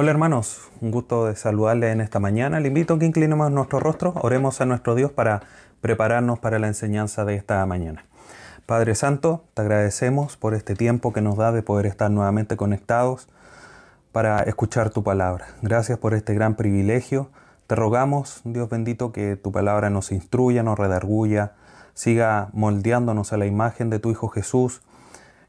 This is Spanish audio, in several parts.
Hola hermanos, un gusto de saludarles en esta mañana. Le invito a que inclinemos nuestro rostro, oremos a nuestro Dios para prepararnos para la enseñanza de esta mañana. Padre Santo, te agradecemos por este tiempo que nos da de poder estar nuevamente conectados para escuchar tu palabra. Gracias por este gran privilegio. Te rogamos, Dios bendito, que tu palabra nos instruya, nos redarguya, siga moldeándonos a la imagen de tu Hijo Jesús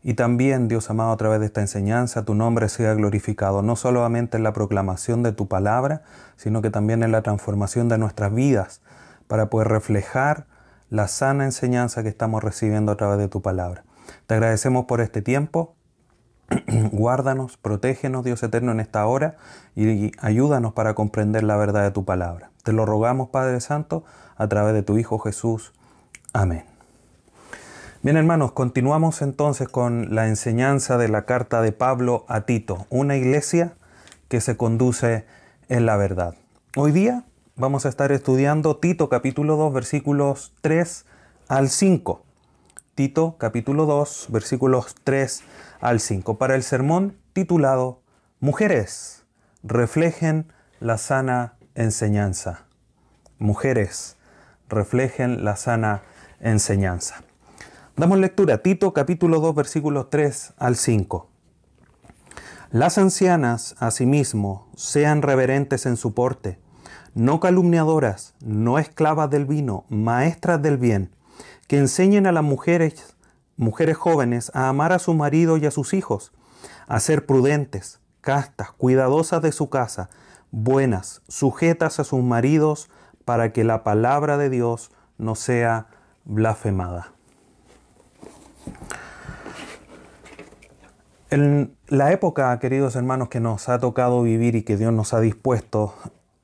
y también, Dios amado, a través de esta enseñanza, tu nombre sea glorificado, no solamente en la proclamación de tu palabra, sino que también en la transformación de nuestras vidas, para poder reflejar la sana enseñanza que estamos recibiendo a través de tu palabra. Te agradecemos por este tiempo. Guárdanos, protégenos, Dios eterno, en esta hora y ayúdanos para comprender la verdad de tu palabra. Te lo rogamos, Padre Santo, a través de tu Hijo Jesús. Amén. Bien hermanos, continuamos entonces con la enseñanza de la carta de Pablo a Tito, una iglesia que se conduce en la verdad. Hoy día vamos a estar estudiando Tito capítulo 2 versículos 3 al 5. Tito capítulo 2 versículos 3 al 5 para el sermón titulado Mujeres, reflejen la sana enseñanza. Mujeres, reflejen la sana enseñanza. Damos lectura a Tito capítulo 2 versículos 3 al 5. Las ancianas, asimismo, sean reverentes en su porte, no calumniadoras, no esclavas del vino, maestras del bien, que enseñen a las mujeres, mujeres jóvenes a amar a su marido y a sus hijos, a ser prudentes, castas, cuidadosas de su casa, buenas, sujetas a sus maridos, para que la palabra de Dios no sea blasfemada. En la época, queridos hermanos, que nos ha tocado vivir y que Dios nos ha dispuesto,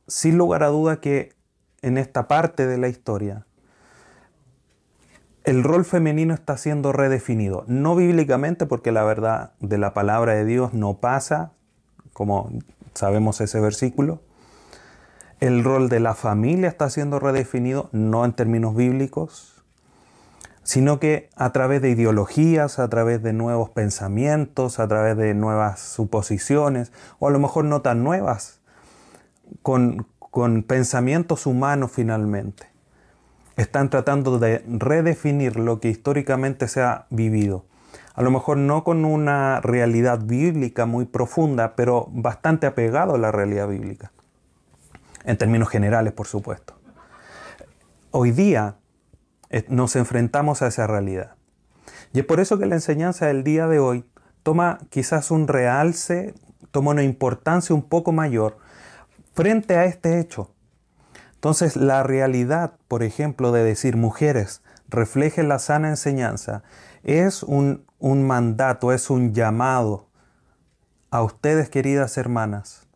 sin lugar a duda que en esta parte de la historia, el rol femenino está siendo redefinido. No bíblicamente, porque la verdad de la palabra de Dios no pasa, como sabemos ese versículo. El rol de la familia está siendo redefinido, no en términos bíblicos, sino que a través de ideologías, a través de nuevos pensamientos, a través de nuevas suposiciones, o a lo mejor no tan nuevas, con, pensamientos humanos finalmente. Están tratando de redefinir lo que históricamente se ha vivido. A lo mejor no con una realidad bíblica muy profunda, pero bastante apegado a la realidad bíblica. En términos generales, por supuesto. Hoy día nos enfrentamos a esa realidad. Y es por eso que la enseñanza del día de hoy toma quizás un realce, toma una importancia un poco mayor frente a este hecho. Entonces la realidad, por ejemplo, de decir mujeres, refleje la sana enseñanza, es un, un mandato, es un llamado a ustedes, queridas hermanas,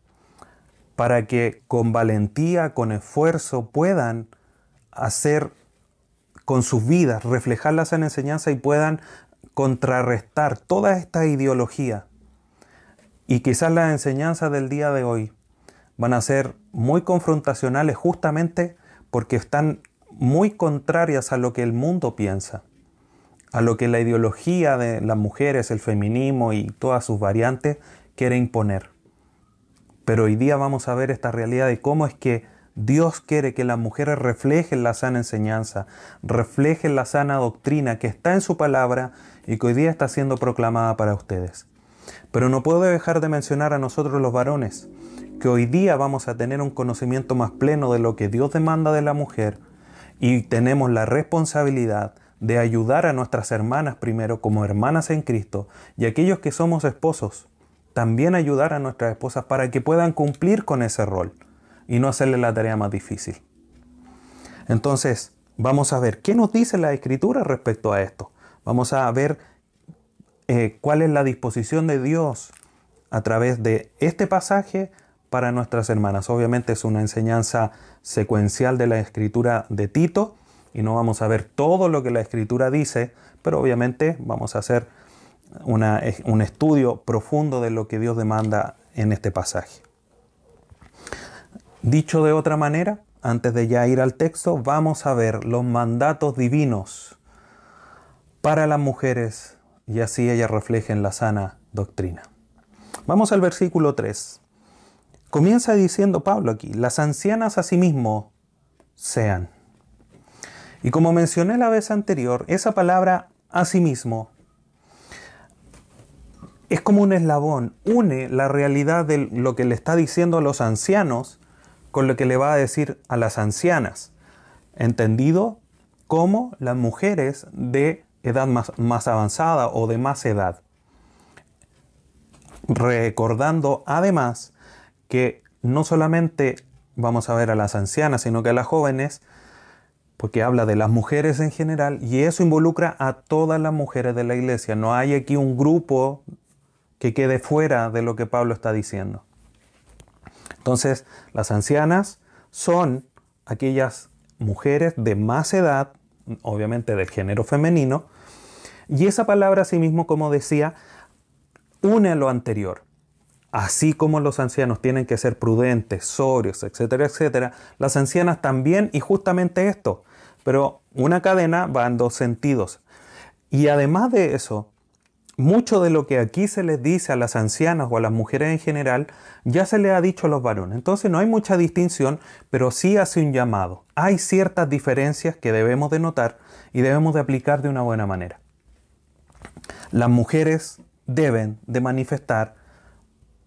para que con valentía, con esfuerzo puedan hacer con sus vidas, reflejarlas en enseñanza y puedan contrarrestar toda esta ideología. Y quizás las enseñanzas del día de hoy van a ser muy confrontacionales justamente porque están muy contrarias a lo que el mundo piensa, a lo que la ideología de las mujeres, el feminismo y todas sus variantes quiere imponer. Pero hoy día vamos a ver esta realidad de cómo es que Dios quiere que las mujeres reflejen la sana enseñanza, reflejen la sana doctrina que está en su palabra y que hoy día está siendo proclamada para ustedes. Pero no puedo dejar de mencionar a nosotros los varones, que hoy día vamos a tener un conocimiento más pleno de lo que Dios demanda de la mujer y tenemos la responsabilidad de ayudar a nuestras hermanas primero como hermanas en Cristo y aquellos que somos esposos, también ayudar a nuestras esposas para que puedan cumplir con ese rol y no hacerle la tarea más difícil. Entonces, vamos a ver qué nos dice la escritura respecto a esto. Vamos a ver eh, cuál es la disposición de Dios a través de este pasaje para nuestras hermanas. Obviamente es una enseñanza secuencial de la escritura de Tito y no vamos a ver todo lo que la escritura dice, pero obviamente vamos a hacer un estudio profundo de lo que Dios demanda en este pasaje. Dicho de otra manera, antes de ya ir al texto, vamos a ver los mandatos divinos para las mujeres y así ellas reflejen la sana doctrina. Vamos al versículo 3. comienza diciendo Pablo aquí, las ancianas asimismo sean. Y como mencioné la vez anterior, esa palabra asimismo es como un eslabón, une la realidad de lo que le está diciendo a los ancianos con lo que le va a decir a las ancianas, entendido como las mujeres de edad más, más avanzada o de más edad. Recordando además que no solamente vamos a ver a las ancianas, sino que a las jóvenes, porque habla de las mujeres en general, y eso involucra a todas las mujeres de la iglesia. No hay aquí un grupo que quede fuera de lo que Pablo está diciendo. Entonces, las ancianas son aquellas mujeres de más edad, obviamente del género femenino, y esa palabra asimismo, como decía, une a lo anterior. Así como los ancianos tienen que ser prudentes, sobrios, etcétera, etcétera, las ancianas también y justamente esto. Pero una cadena va en dos sentidos. Y además de eso, mucho de lo que aquí se les dice a las ancianas o a las mujeres en general, ya se le ha dicho a los varones. Entonces no hay mucha distinción, pero sí hace un llamado. Hay ciertas diferencias que debemos de notar y debemos de aplicar de una buena manera. Las mujeres deben de manifestar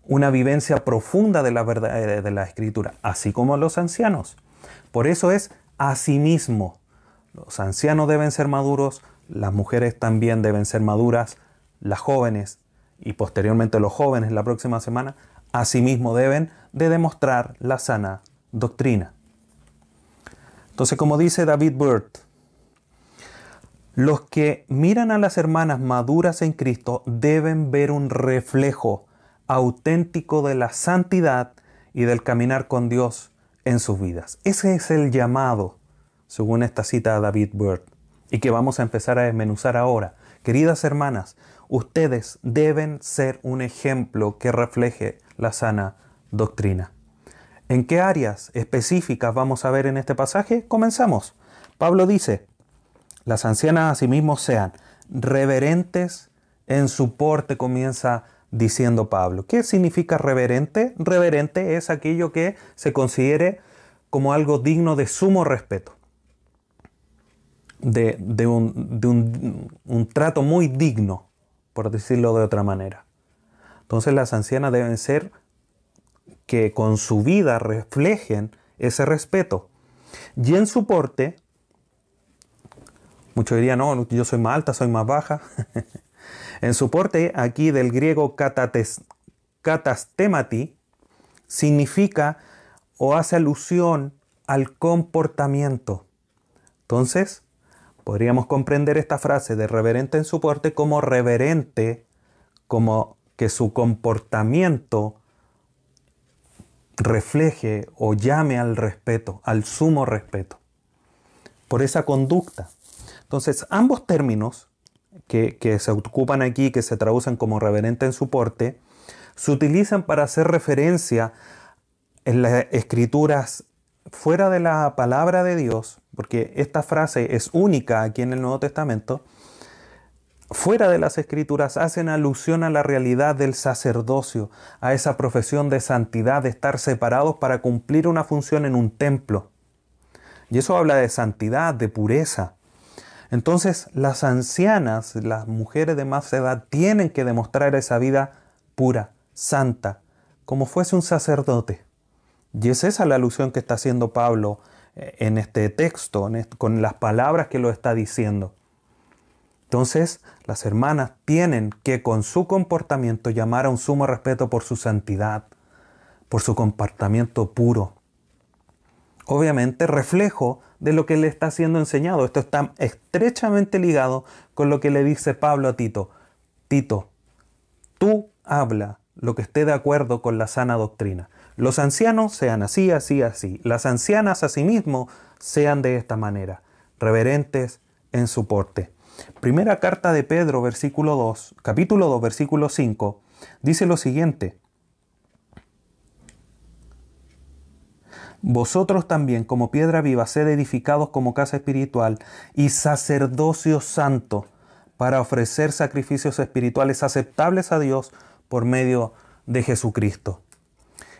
una vivencia profunda de la verdad eh, de la escritura, así como los ancianos. Por eso es asimismo. Los ancianos deben ser maduros, las mujeres también deben ser maduras, las jóvenes y posteriormente los jóvenes la próxima semana, asimismo deben de demostrar la sana doctrina. Entonces, como dice David Burt, los que miran a las hermanas maduras en Cristo deben ver un reflejo auténtico de la santidad y del caminar con Dios en sus vidas. Ese es el llamado, según esta cita de David Burt, y que vamos a empezar a desmenuzar ahora. Queridas hermanas, ustedes deben ser un ejemplo que refleje la sana doctrina. ¿En qué áreas específicas vamos a ver en este pasaje? Comenzamos. Pablo dice, las ancianas asimismo sean reverentes en su porte, comienza diciendo Pablo. ¿Qué significa reverente? Reverente es aquello que se considere como algo digno de sumo respeto, de, un trato muy digno, por decirlo de otra manera. Entonces las ancianas deben ser que con su vida reflejen ese respeto. Y en su porte, muchos dirían, no, yo soy más alta, soy más baja. En su porte aquí del griego katastemati significa o hace alusión al comportamiento. Entonces, podríamos comprender esta frase de reverente en su porte como reverente, como que su comportamiento refleje o llame al respeto, al sumo respeto, por esa conducta. Entonces, ambos términos que, se ocupan aquí, que se traducen como reverente en su porte, se utilizan para hacer referencia en las escrituras fuera de la palabra de Dios, porque esta frase es única aquí en el Nuevo Testamento, fuera de las escrituras hacen alusión a la realidad del sacerdocio, a esa profesión de santidad, de estar separados para cumplir una función en un templo. Y eso habla de santidad, de pureza. Entonces las ancianas, las mujeres de más edad, tienen que demostrar esa vida pura, santa, como fuese un sacerdote. Y es esa la alusión que está haciendo Pablo en este texto, con las palabras que lo está diciendo. Entonces, las hermanas tienen que con su comportamiento llamar a un sumo respeto por su santidad, por su comportamiento puro. Obviamente, reflejo de lo que le está siendo enseñado. Esto está estrechamente ligado con lo que le dice Pablo a Tito. Tito, tú habla lo que esté de acuerdo con la sana doctrina. Los ancianos sean así, así, así. Las ancianas asimismo sean de esta manera, reverentes en su porte. Primera carta de Pedro, versículo 2, capítulo 2, versículo 5, dice lo siguiente. Vosotros también, como piedra viva, sed edificados como casa espiritual y sacerdocio santo para ofrecer sacrificios espirituales aceptables a Dios por medio de Jesucristo.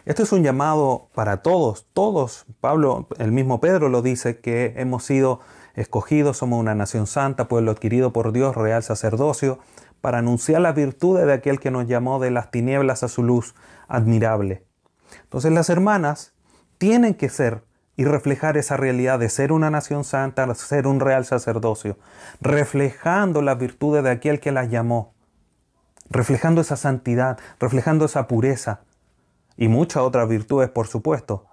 Esto es un llamado para todos, todos. Pablo, el mismo Pedro lo dice, que hemos sido escogidos, somos una nación santa, pueblo adquirido por Dios, real sacerdocio, para anunciar las virtudes de aquel que nos llamó de las tinieblas a su luz admirable. Entonces las hermanas tienen que ser y reflejar esa realidad de ser una nación santa, ser un real sacerdocio, reflejando las virtudes de aquel que las llamó, reflejando esa santidad, reflejando esa pureza y muchas otras virtudes, por supuesto.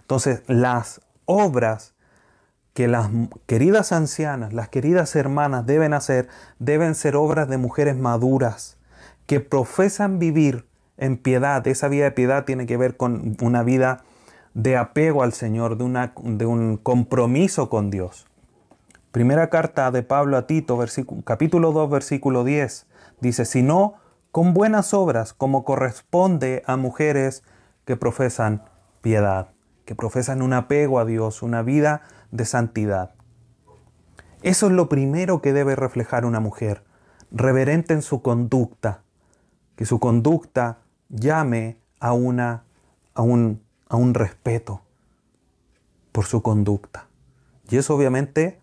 Entonces, las obras que las queridas ancianas, las queridas hermanas deben hacer, deben ser obras de mujeres maduras, que profesan vivir en piedad. Esa vida de piedad tiene que ver con una vida de apego al Señor, de, una, de un compromiso con Dios. Primera carta de Pablo a Tito, capítulo 2, versículo 10, dice, sino con buenas obras, como corresponde a mujeres que profesan piedad, que profesan un apego a Dios, una vida de santidad. Eso es lo primero que debe reflejar una mujer, reverente en su conducta, que su conducta llame a, una, a, un, a un respeto por su conducta. Y eso obviamente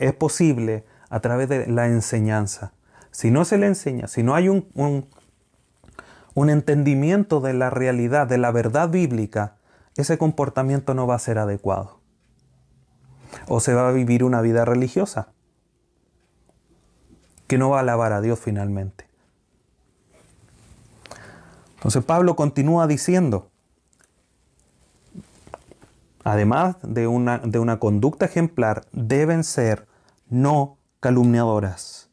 es posible a través de la enseñanza. Si no se le enseña, si no hay un, un, entendimiento de la realidad, de la verdad bíblica, ese comportamiento no va a ser adecuado. O se va a vivir una vida religiosa que no va a alabar a Dios finalmente. Entonces Pablo continúa diciendo, además de una, de una conducta ejemplar, deben ser no calumniadoras.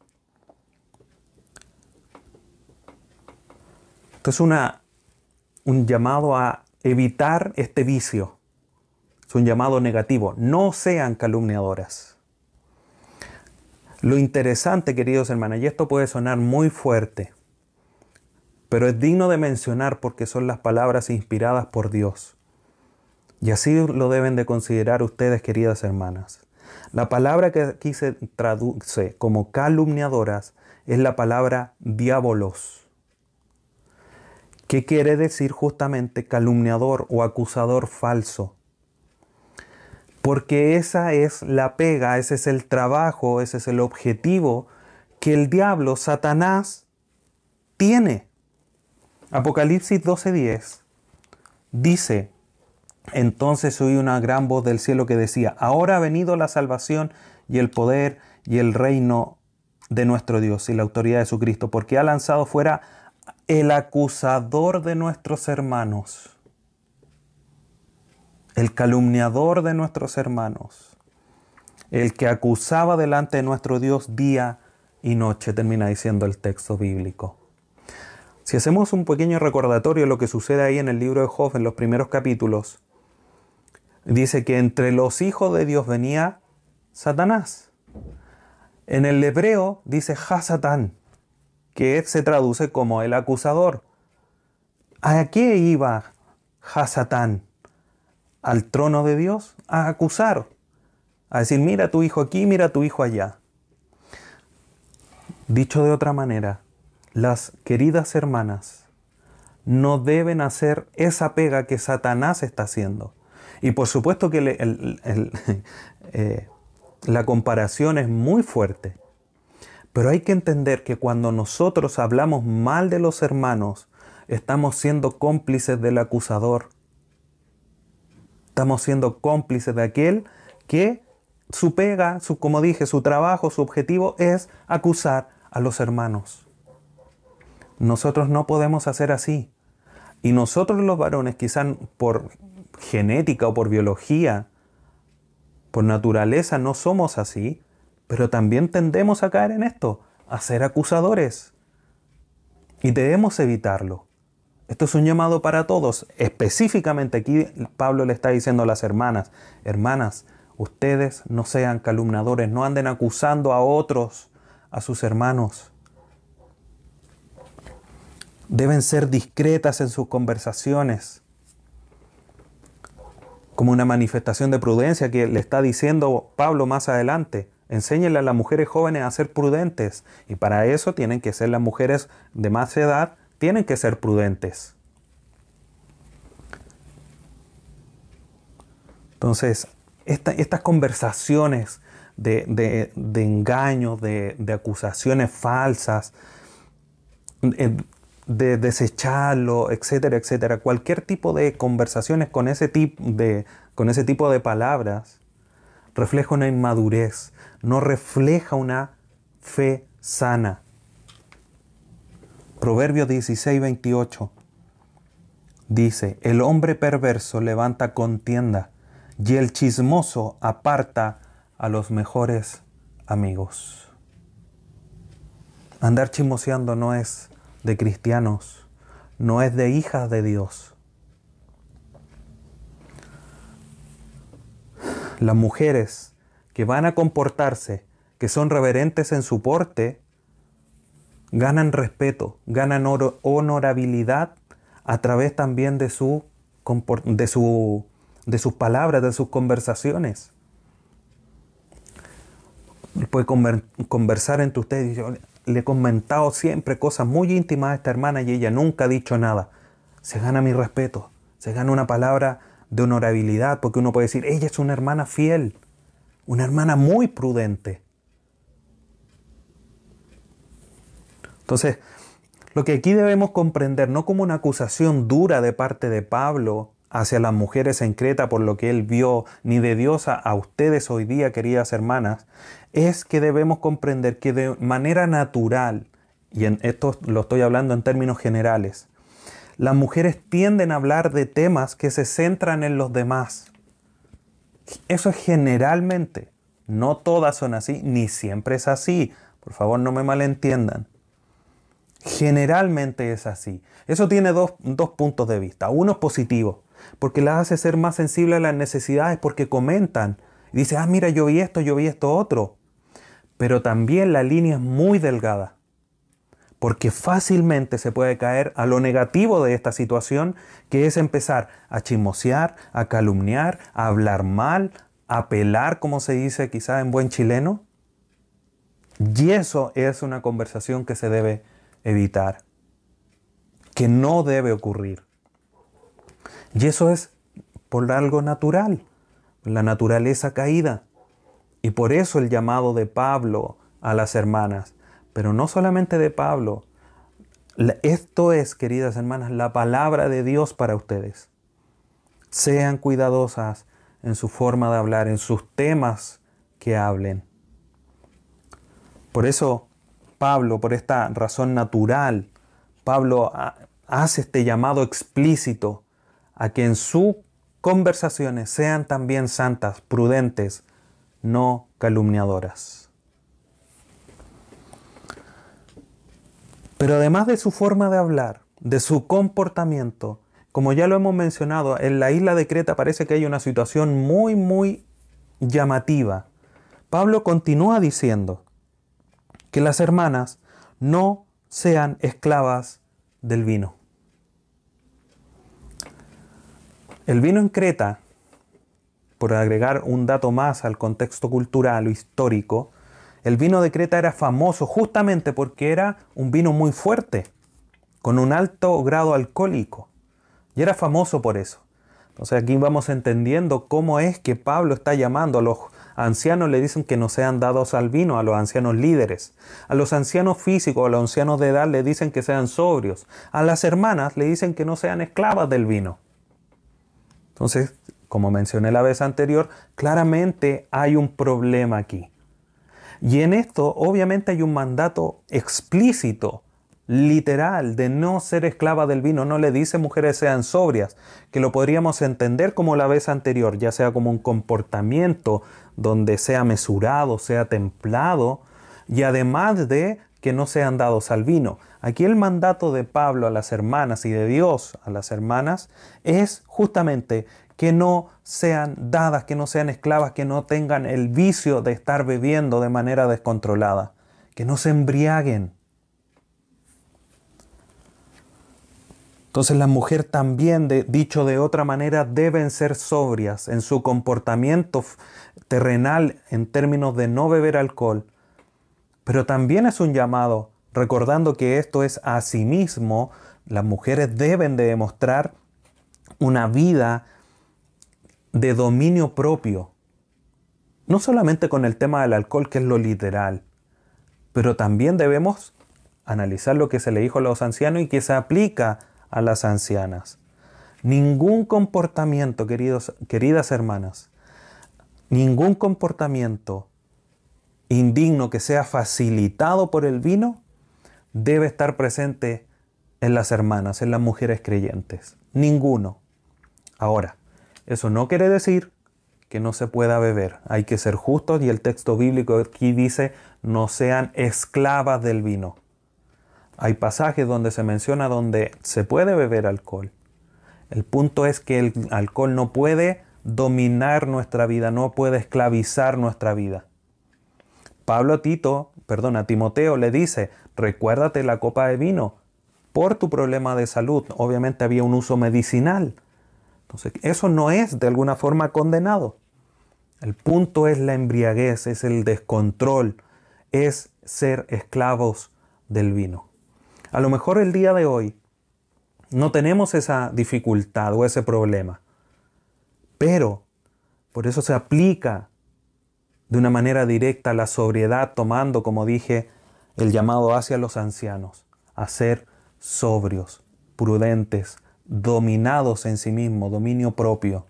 Esto es un llamado a evitar este vicio. Es un llamado negativo. No sean calumniadoras. Lo interesante, queridos hermanos, y esto puede sonar muy fuerte, pero es digno de mencionar porque son las palabras inspiradas por Dios. Y así lo deben de considerar ustedes, queridas hermanas. La palabra que aquí se traduce como calumniadoras es la palabra diabolos, que quiere decir justamente calumniador o acusador falso. Porque esa es la pega, ese es el trabajo, ese es el objetivo que el diablo, Satanás, tiene. Apocalipsis 12:10 dice, entonces oí una gran voz del cielo que decía, ahora ha venido la salvación y el poder y el reino de nuestro Dios y la autoridad de su Cristo, porque ha lanzado fuera el acusador de nuestros hermanos, el calumniador de nuestros hermanos, el que acusaba delante de nuestro Dios día y noche, termina diciendo el texto bíblico. Si hacemos un pequeño recordatorio de lo que sucede ahí en el libro de Job, en los primeros capítulos, dice que entre los hijos de Dios venía Satanás. En el hebreo dice Hasatán, que se traduce como el acusador. ¿A qué iba Hasatán? ¿Al trono de Dios? A acusar. A decir, mira tu hijo aquí, mira tu hijo allá. Dicho de otra manera, las queridas hermanas no deben hacer esa pega que Satanás está haciendo. Y por supuesto que eh, la comparación es muy fuerte. Pero hay que entender que cuando nosotros hablamos mal de los hermanos, estamos siendo cómplices del acusador. Estamos siendo cómplices de aquel que su pega, su, como dije, su trabajo, su objetivo es acusar a los hermanos. Nosotros no podemos hacer así. Y nosotros los varones, quizás por genética o por biología, por naturaleza, no somos así, pero también tendemos a caer en esto, a ser acusadores. Y debemos evitarlo. Esto es un llamado para todos. Específicamente aquí Pablo le está diciendo a las hermanas, hermanas, ustedes no sean calumnadores, no anden acusando a otros, a sus hermanos deben ser discretas en sus conversaciones, como una manifestación de prudencia que le está diciendo Pablo más adelante. Enséñenle a las mujeres jóvenes a ser prudentes y para eso tienen que ser las mujeres de más edad, tienen que ser prudentes. Entonces, estas conversaciones de, de, de engaños, de, acusaciones falsas, eh, de, desecharlo, etcétera, etcétera, cualquier tipo de conversaciones con ese, tip, con ese tipo de palabras refleja una inmadurez, no refleja una fe sana. Proverbios 16, 28 dice, el hombre perverso levanta contienda y el chismoso aparta a los mejores amigos. Andar chismoseando no es de cristianos, no es de hijas de Dios. Las mujeres que van a comportarse, que son reverentes en su porte, ganan respeto, ganan honorabilidad a través también de, su, de, su, de sus palabras, de sus conversaciones. Puede conversar entre ustedes. Yo le he comentado siempre cosas muy íntimas a esta hermana y ella nunca ha dicho nada. Se gana mi respeto, se gana una palabra de honorabilidad, porque uno puede decir, ella es una hermana fiel, una hermana muy prudente. Entonces, lo que aquí debemos comprender, no como una acusación dura de parte de Pablo hacia las mujeres en Creta por lo que él vio, ni de Dios a, a ustedes hoy día, queridas hermanas, es que debemos comprender que de manera natural, y en esto lo estoy hablando en términos generales, las mujeres tienden a hablar de temas que se centran en los demás. Eso es generalmente. No todas son así, ni siempre es así. Por favor, no me malentiendan. Generalmente es así. Eso tiene dos, puntos de vista. Uno es positivo, porque las hace ser más sensibles a las necesidades, porque comentan. Y dice, ah, mira, yo vi esto, yo vi esto otro. Pero también la línea es muy delgada porque fácilmente se puede caer a lo negativo de esta situación, que es empezar a chismosear, a calumniar, a hablar mal, a pelar, como se dice quizá en buen chileno. Y eso es una conversación que se debe evitar, que no debe ocurrir. Y eso es por algo natural, la naturaleza caída. Y por eso el llamado de Pablo a las hermanas, pero no solamente de Pablo. Esto es, queridas hermanas, la palabra de Dios para ustedes. Sean cuidadosas en su forma de hablar, en sus temas que hablen. Por eso Pablo, por esta razón natural, Pablo hace este llamado explícito a que en sus conversaciones sean también santas, prudentes, no calumniadoras. Pero además de su forma de hablar, de su comportamiento, como ya lo hemos mencionado, en la isla de Creta parece que hay una situación muy, muy llamativa. Pablo continúa diciendo que las hermanas no sean esclavas del vino. El vino en Creta, por agregar un dato más al contexto cultural o histórico, el vino de Creta era famoso justamente porque era un vino muy fuerte, con un alto grado alcohólico. Y era famoso por eso. Entonces aquí vamos entendiendo cómo es que Pablo está llamando a los ancianos, le dicen que no sean dados al vino, a los ancianos líderes. A los ancianos físicos, a los ancianos de edad le dicen que sean sobrios. A las hermanas le dicen que no sean esclavas del vino. Entonces, como mencioné la vez anterior, claramente hay un problema aquí. Y en esto obviamente hay un mandato explícito, literal, de no ser esclava del vino. No le dice mujeres sean sobrias, que lo podríamos entender como la vez anterior, ya sea como un comportamiento donde sea mesurado, sea templado, y además de que no sean dados al vino. Aquí el mandato de Pablo a las hermanas y de Dios a las hermanas es justamente que no sean dadas, que no sean esclavas, que no tengan el vicio de estar bebiendo de manera descontrolada, que no se embriaguen. Entonces la mujer también, dicho de otra manera, deben ser sobrias en su comportamiento terrenal en términos de no beber alcohol. Pero también es un llamado, recordando que esto es a sí mismo, las mujeres deben de demostrar una vida de dominio propio. No solamente con el tema del alcohol, que es lo literal, pero también debemos analizar lo que se le dijo a los ancianos y que se aplica a las ancianas. Ningún comportamiento, queridos, queridas hermanas, ningún comportamiento indigno que sea facilitado por el vino debe estar presente en las hermanas, en las mujeres creyentes. Ninguno. Ahora, eso no quiere decir que no se pueda beber. Hay que ser justos y el texto bíblico aquí dice no sean esclavas del vino. Hay pasajes donde se menciona donde se puede beber alcohol. El punto es que el alcohol no puede dominar nuestra vida, no puede esclavizar nuestra vida. Pablo a Tito, perdón, a Timoteo le dice, recuérdate la copa de vino por tu problema de salud. Obviamente había un uso medicinal. Eso no es de alguna forma condenado. El punto es la embriaguez, es el descontrol, es ser esclavos del vino. A lo mejor el día de hoy no tenemos esa dificultad o ese problema, pero por eso se aplica de una manera directa la sobriedad, tomando, como dije, el llamado hacia los ancianos, a ser sobrios, prudentes, dominados en sí mismos, dominio propio.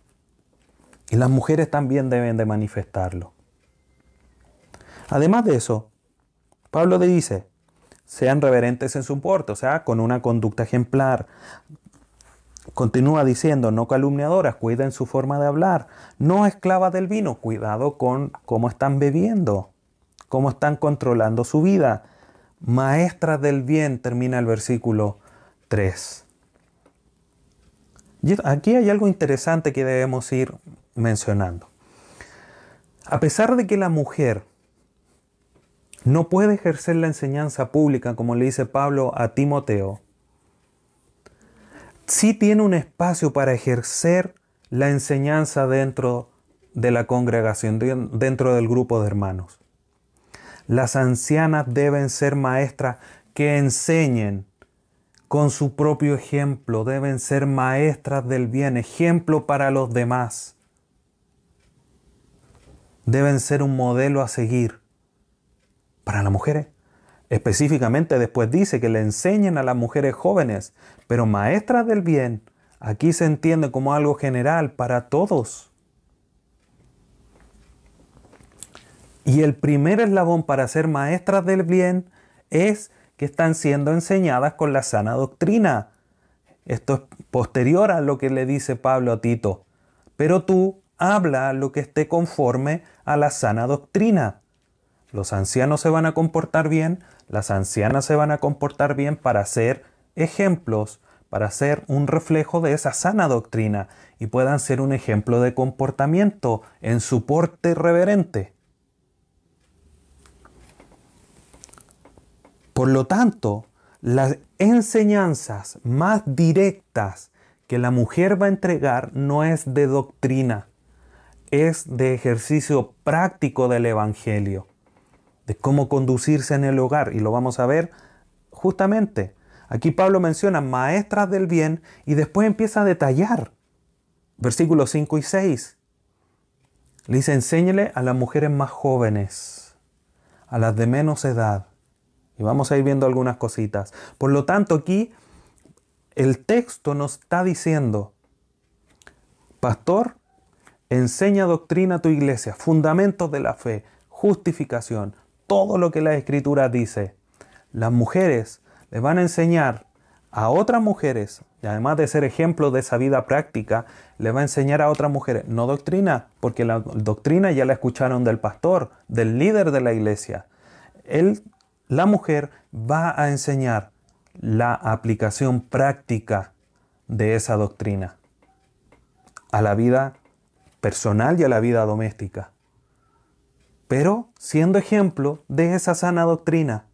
Y las mujeres también deben de manifestarlo. Además de eso, Pablo le dice, sean reverentes en su porte, o sea, con una conducta ejemplar, Continúa diciendo, no calumniadoras, cuiden su forma de hablar, no esclavas del vino, cuidado con cómo están bebiendo, cómo están controlando su vida. Maestras del bien, termina el versículo 3. Aquí hay algo interesante que debemos ir mencionando. A pesar de que la mujer no puede ejercer la enseñanza pública, como le dice Pablo a Timoteo, sí tiene un espacio para ejercer la enseñanza dentro de la congregación, dentro del grupo de hermanos. Las ancianas deben ser maestras que enseñen con su propio ejemplo, deben ser maestras del bien, ejemplo para los demás. Deben ser un modelo a seguir para las mujeres Específicamente después dice que le enseñen a las mujeres jóvenes, pero maestras del bien, aquí se entiende como algo general para todos. Y el primer eslabón para ser maestras del bien es que están siendo enseñadas con la sana doctrina. Esto es posterior a lo que le dice Pablo a Tito. Pero tú habla lo que esté conforme a la sana doctrina. Los ancianos se van a comportar bien, las ancianas se van a comportar bien para ser ejemplos, para ser un reflejo de esa sana doctrina y puedan ser un ejemplo de comportamiento en su porte reverente. Por lo tanto, las enseñanzas más directas que la mujer va a entregar no es de doctrina, es de ejercicio práctico del Evangelio de cómo conducirse en el hogar. Y lo vamos a ver justamente. Aquí Pablo menciona maestras del bien y después empieza a detallar. Versículos 5 y 6. Le dice, enséñele a las mujeres más jóvenes, a las de menos edad. Y vamos a ir viendo algunas cositas. Por lo tanto, aquí el texto nos está diciendo, pastor, enseña doctrina a tu iglesia, fundamentos de la fe, justificación, todo lo que la escritura dice. Las mujeres le van a enseñar a otras mujeres, y además de ser ejemplo de esa vida práctica, le va a enseñar a otras mujeres, no doctrina, porque la doctrina ya la escucharon del pastor, del líder de la iglesia. Él, la mujer va a enseñar la aplicación práctica de esa doctrina a la vida personal y a la vida doméstica pero siendo ejemplo de esa sana doctrina.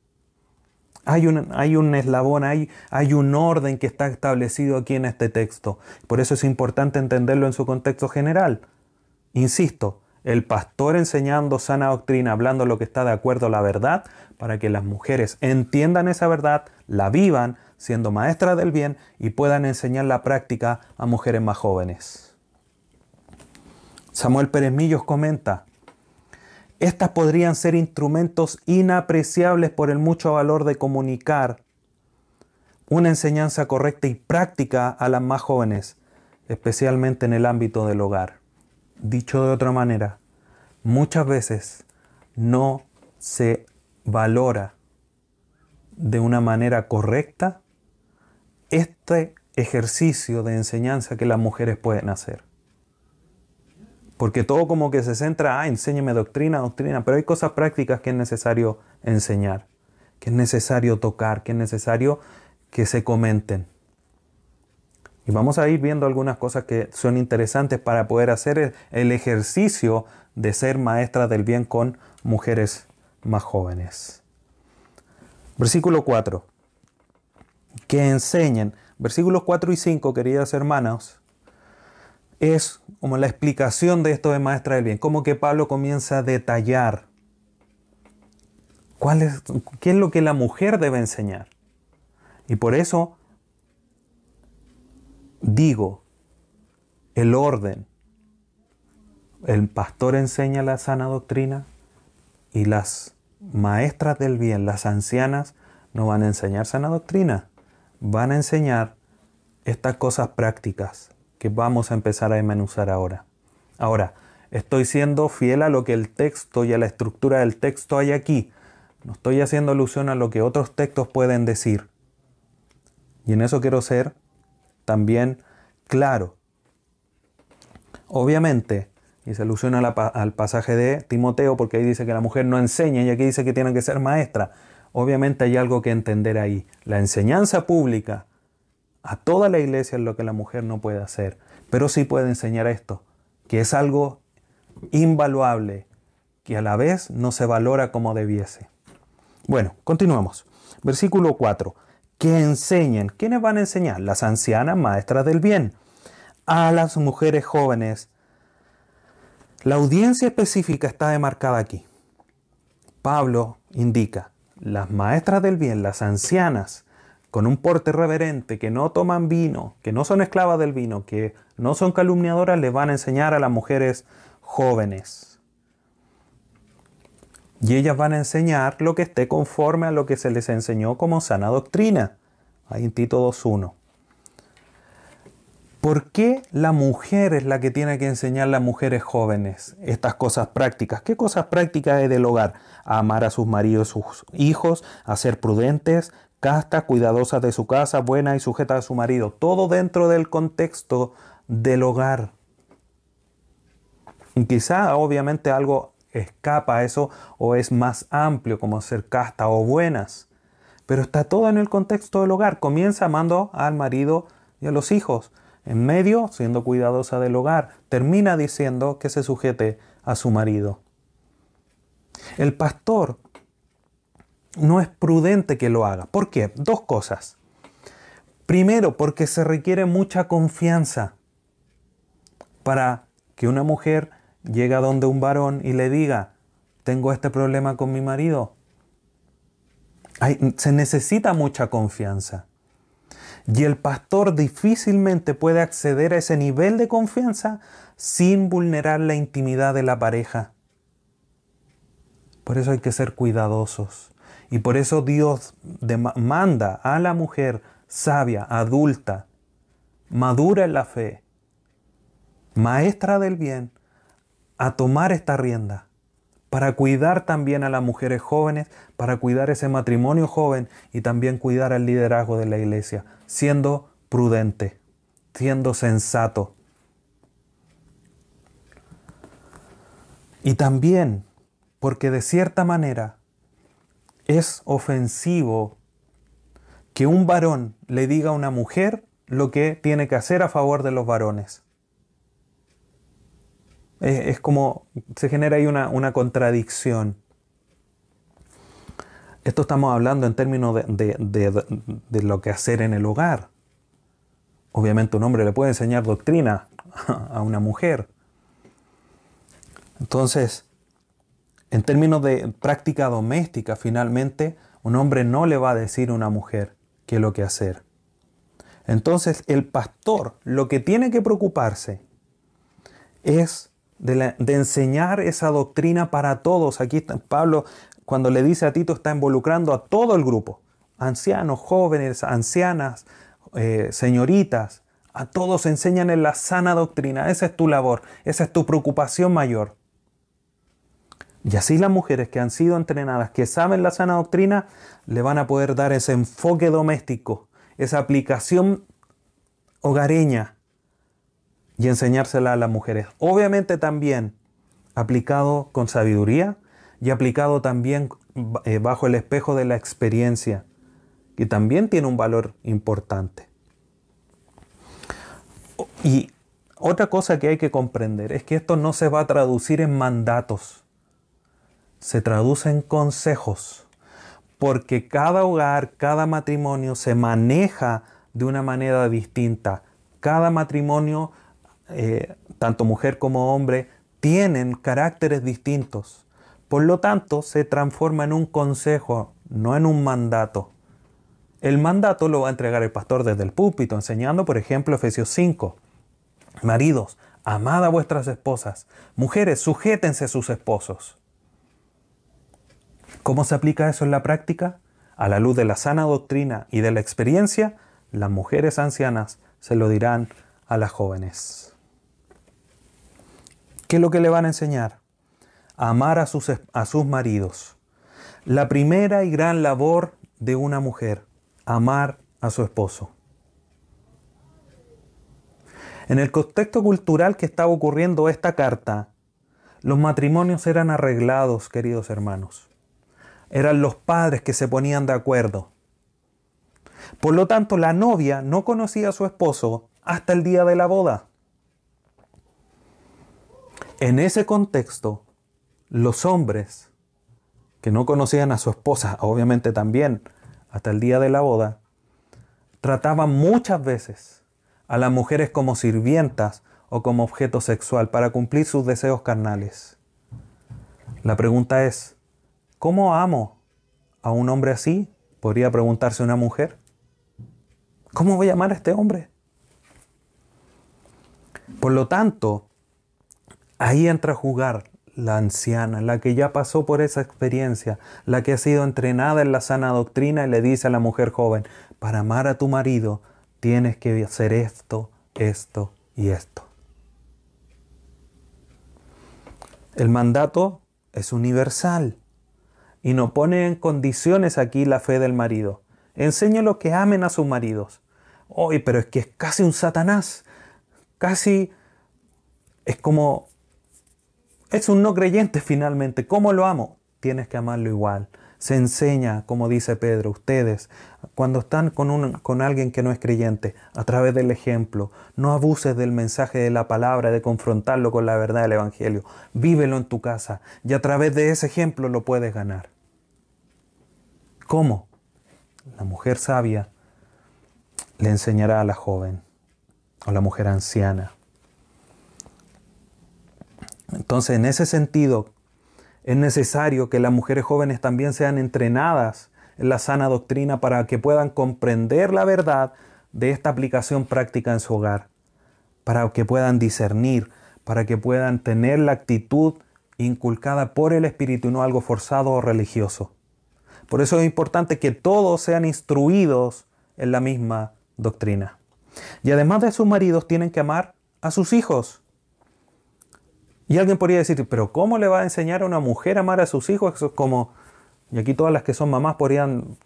Hay un, hay un eslabón, hay, hay un orden que está establecido aquí en este texto. Por eso es importante entenderlo en su contexto general. Insisto, el pastor enseñando sana doctrina, hablando lo que está de acuerdo a la verdad, para que las mujeres entiendan esa verdad, la vivan, siendo maestras del bien y puedan enseñar la práctica a mujeres más jóvenes. Samuel Pérez Millos comenta, estas podrían ser instrumentos inapreciables por el mucho valor de comunicar una enseñanza correcta y práctica a las más jóvenes, especialmente en el ámbito del hogar. Dicho de otra manera, muchas veces no se valora de una manera correcta este ejercicio de enseñanza que las mujeres pueden hacer. Porque todo como que se centra, ah, enséñeme doctrina, doctrina, pero hay cosas prácticas que es necesario enseñar, que es necesario tocar, que es necesario que se comenten. Y vamos a ir viendo algunas cosas que son interesantes para poder hacer el ejercicio de ser maestra del bien con mujeres más jóvenes. Versículo 4. Que enseñen. Versículos 4 y 5, queridas hermanas, es como la explicación de esto de maestra del bien, como que Pablo comienza a detallar cuál es, qué es lo que la mujer debe enseñar. Y por eso digo, el orden, el pastor enseña la sana doctrina y las maestras del bien, las ancianas, no van a enseñar sana doctrina, van a enseñar estas cosas prácticas que vamos a empezar a desmenuzar ahora. Ahora, estoy siendo fiel a lo que el texto y a la estructura del texto hay aquí. No estoy haciendo alusión a lo que otros textos pueden decir. Y en eso quiero ser también claro. Obviamente, y se alusiona al pasaje de Timoteo porque ahí dice que la mujer no enseña y aquí dice que tiene que ser maestra. Obviamente hay algo que entender ahí. La enseñanza pública a toda la iglesia es lo que la mujer no puede hacer, pero sí puede enseñar esto, que es algo invaluable, que a la vez no se valora como debiese. Bueno, continuamos. Versículo 4. Que enseñen. ¿Quiénes van a enseñar? Las ancianas maestras del bien. A las mujeres jóvenes. La audiencia específica está demarcada aquí. Pablo indica, las maestras del bien, las ancianas, con un porte reverente, que no toman vino, que no son esclavas del vino, que no son calumniadoras, le van a enseñar a las mujeres jóvenes. Y ellas van a enseñar lo que esté conforme a lo que se les enseñó como sana doctrina. Ahí en Tito 2.1. ¿Por qué la mujer es la que tiene que enseñar a las mujeres jóvenes estas cosas prácticas? ¿Qué cosas prácticas hay del hogar? A amar a sus maridos, sus hijos, a ser prudentes, casta, cuidadosa de su casa, buena y sujeta a su marido. Todo dentro del contexto del hogar. quizá obviamente algo escapa a eso o es más amplio como ser casta o buenas. Pero está todo en el contexto del hogar. Comienza amando al marido y a los hijos. En medio, siendo cuidadosa del hogar. Termina diciendo que se sujete a su marido. El pastor no es prudente que lo haga. ¿Por qué? Dos cosas. Primero, porque se requiere mucha confianza para que una mujer llegue a donde un varón y le diga, tengo este problema con mi marido. se necesita mucha confianza. Y el pastor difícilmente puede acceder a ese nivel de confianza sin vulnerar la intimidad de la pareja. Por eso hay que ser cuidadosos. Y por eso Dios manda a la mujer sabia, adulta, madura en la fe, maestra del bien, a tomar esta rienda para cuidar también a las mujeres jóvenes, para cuidar ese matrimonio joven y también cuidar al liderazgo de la iglesia, siendo prudente, siendo sensato. Y también porque de cierta manera es ofensivo que un varón le diga a una mujer lo que tiene que hacer a favor de los varones. Es, como se genera ahí una, una, contradicción. Esto estamos hablando en términos de, de lo que hacer en el hogar. Obviamente un hombre le puede enseñar doctrina a una mujer. Entonces, en términos de práctica doméstica, finalmente, un hombre no le va a decir a una mujer qué es lo que hacer. Entonces, el pastor lo que tiene que preocuparse es de, enseñar esa doctrina para todos. Aquí Pablo, cuando le dice a Tito, está involucrando a todo el grupo, ancianos, jóvenes, ancianas, eh, señoritas, a todos enseñan en la sana doctrina. Esa es tu labor, esa es tu preocupación mayor. Y así las mujeres que han sido entrenadas, que saben la sana doctrina, le van a poder dar ese enfoque doméstico, esa aplicación hogareña y enseñársela a las mujeres. Obviamente también aplicado con sabiduría y aplicado también eh, bajo el espejo de la experiencia, que también tiene un valor importante. Y otra cosa que hay que comprender es que esto no se va a traducir en mandatos, se traduce en consejos, porque cada hogar, cada matrimonio se maneja de una manera distinta. Cada matrimonio eh, tanto mujer como hombre, tienen caracteres distintos. Por lo tanto, se transforma en un consejo, no en un mandato. El mandato lo va a entregar el pastor desde el púlpito, enseñando, por ejemplo, Efesios 5. Maridos, amad a vuestras esposas. Mujeres, sujétense a sus esposos. ¿Cómo se aplica eso en la práctica? A la luz de la sana doctrina y de la experiencia, las mujeres ancianas se lo dirán a las jóvenes. ¿Qué es lo que le van a enseñar? Amar a sus, a sus maridos. La primera y gran labor de una mujer, amar a su esposo. En el contexto cultural que estaba ocurriendo esta carta, los matrimonios eran arreglados, queridos hermanos. Eran los padres que se ponían de acuerdo. Por lo tanto, la novia no conocía a su esposo hasta el día de la boda. En ese contexto, los hombres que no conocían a su esposa, obviamente también hasta el día de la boda, trataban muchas veces a las mujeres como sirvientas o como objeto sexual para cumplir sus deseos carnales. La pregunta es, ¿cómo amo a un hombre así? Podría preguntarse una mujer. ¿Cómo voy a amar a este hombre? Por lo tanto, Ahí entra a jugar la anciana, la que ya pasó por esa experiencia, la que ha sido entrenada en la sana doctrina y le dice a la mujer joven, para amar a tu marido tienes que hacer esto, esto y esto. El mandato es universal y no pone en condiciones aquí la fe del marido. Enséñalo que amen a sus maridos. Hoy, pero es que es casi un Satanás. Casi es como es un no creyente finalmente. ¿Cómo lo amo? Tienes que amarlo igual. Se enseña, como dice Pedro, ustedes, cuando están con, un, con alguien que no es creyente, a través del ejemplo, no abuses del mensaje de la palabra, de confrontarlo con la verdad del Evangelio. Vívelo en tu casa y a través de ese ejemplo lo puedes ganar. ¿Cómo? La mujer sabia le enseñará a la joven o la mujer anciana entonces, en ese sentido, es necesario que las mujeres jóvenes también sean entrenadas en la sana doctrina para que puedan comprender la verdad de esta aplicación práctica en su hogar, para que puedan discernir, para que puedan tener la actitud inculcada por el Espíritu y no algo forzado o religioso. Por eso es importante que todos sean instruidos en la misma doctrina. Y además de sus maridos tienen que amar a sus hijos. Y alguien podría decir, pero ¿cómo le va a enseñar a una mujer a amar a sus hijos? Eso es como, y aquí todas las que son mamás podrían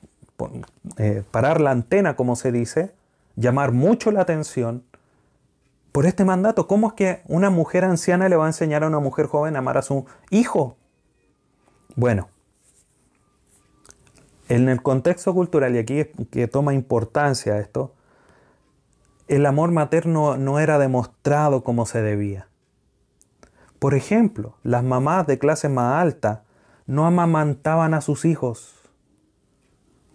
eh, parar la antena, como se dice, llamar mucho la atención por este mandato. ¿Cómo es que una mujer anciana le va a enseñar a una mujer joven a amar a su hijo? Bueno, en el contexto cultural, y aquí es que toma importancia esto, el amor materno no era demostrado como se debía. Por ejemplo, las mamás de clase más alta no amamantaban a sus hijos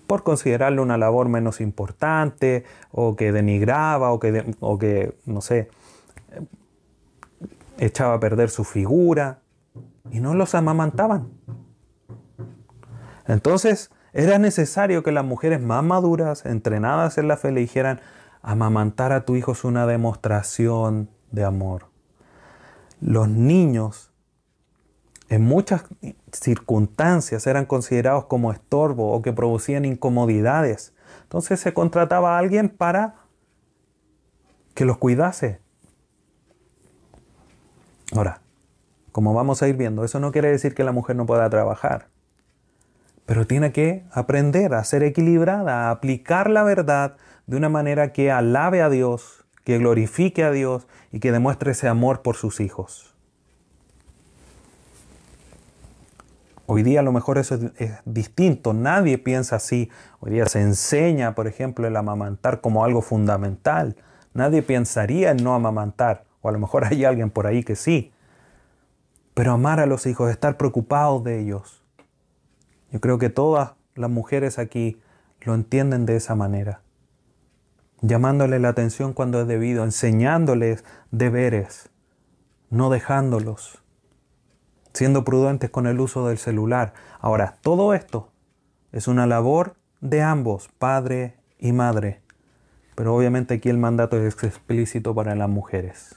por considerarlo una labor menos importante o que denigraba o que, o que no sé, echaba a perder su figura y no los amamantaban. Entonces era necesario que las mujeres más maduras, entrenadas en la fe, le dijeran, amamantar a tu hijo es una demostración de amor. Los niños en muchas circunstancias eran considerados como estorbo o que producían incomodidades. Entonces se contrataba a alguien para que los cuidase. Ahora, como vamos a ir viendo, eso no quiere decir que la mujer no pueda trabajar, pero tiene que aprender a ser equilibrada, a aplicar la verdad de una manera que alabe a Dios, que glorifique a Dios y que demuestre ese amor por sus hijos. Hoy día a lo mejor eso es, distinto, nadie piensa así. Hoy día se enseña, por ejemplo, el amamantar como algo fundamental. Nadie pensaría en no amamantar, o a lo mejor hay alguien por ahí que sí. Pero amar a los hijos, estar preocupados de ellos. Yo creo que todas las mujeres aquí lo entienden de esa manera. Llamándoles la atención cuando es debido, enseñándoles deberes, no dejándolos, siendo prudentes con el uso del celular. Ahora, todo esto es una labor de ambos, padre y madre. Pero obviamente aquí el mandato es explícito para las mujeres.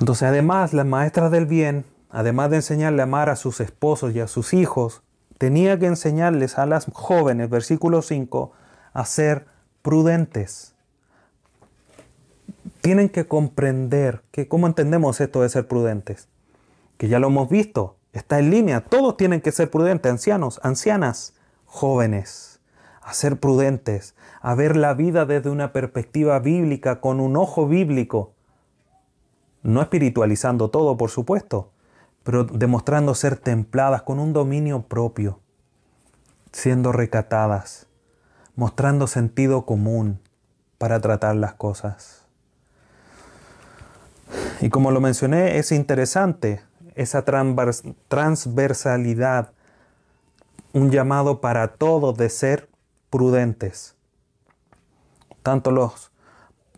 Entonces, además, las maestras del bien, además de enseñarle a amar a sus esposos y a sus hijos, tenía que enseñarles a las jóvenes, versículo 5, a ser prudentes. Tienen que comprender que cómo entendemos esto de ser prudentes. Que ya lo hemos visto, está en línea, todos tienen que ser prudentes, ancianos, ancianas, jóvenes, a ser prudentes, a ver la vida desde una perspectiva bíblica, con un ojo bíblico, no espiritualizando todo, por supuesto, pero demostrando ser templadas con un dominio propio, siendo recatadas, mostrando sentido común para tratar las cosas. Y como lo mencioné, es interesante esa transversalidad, un llamado para todos de ser prudentes. Tanto los,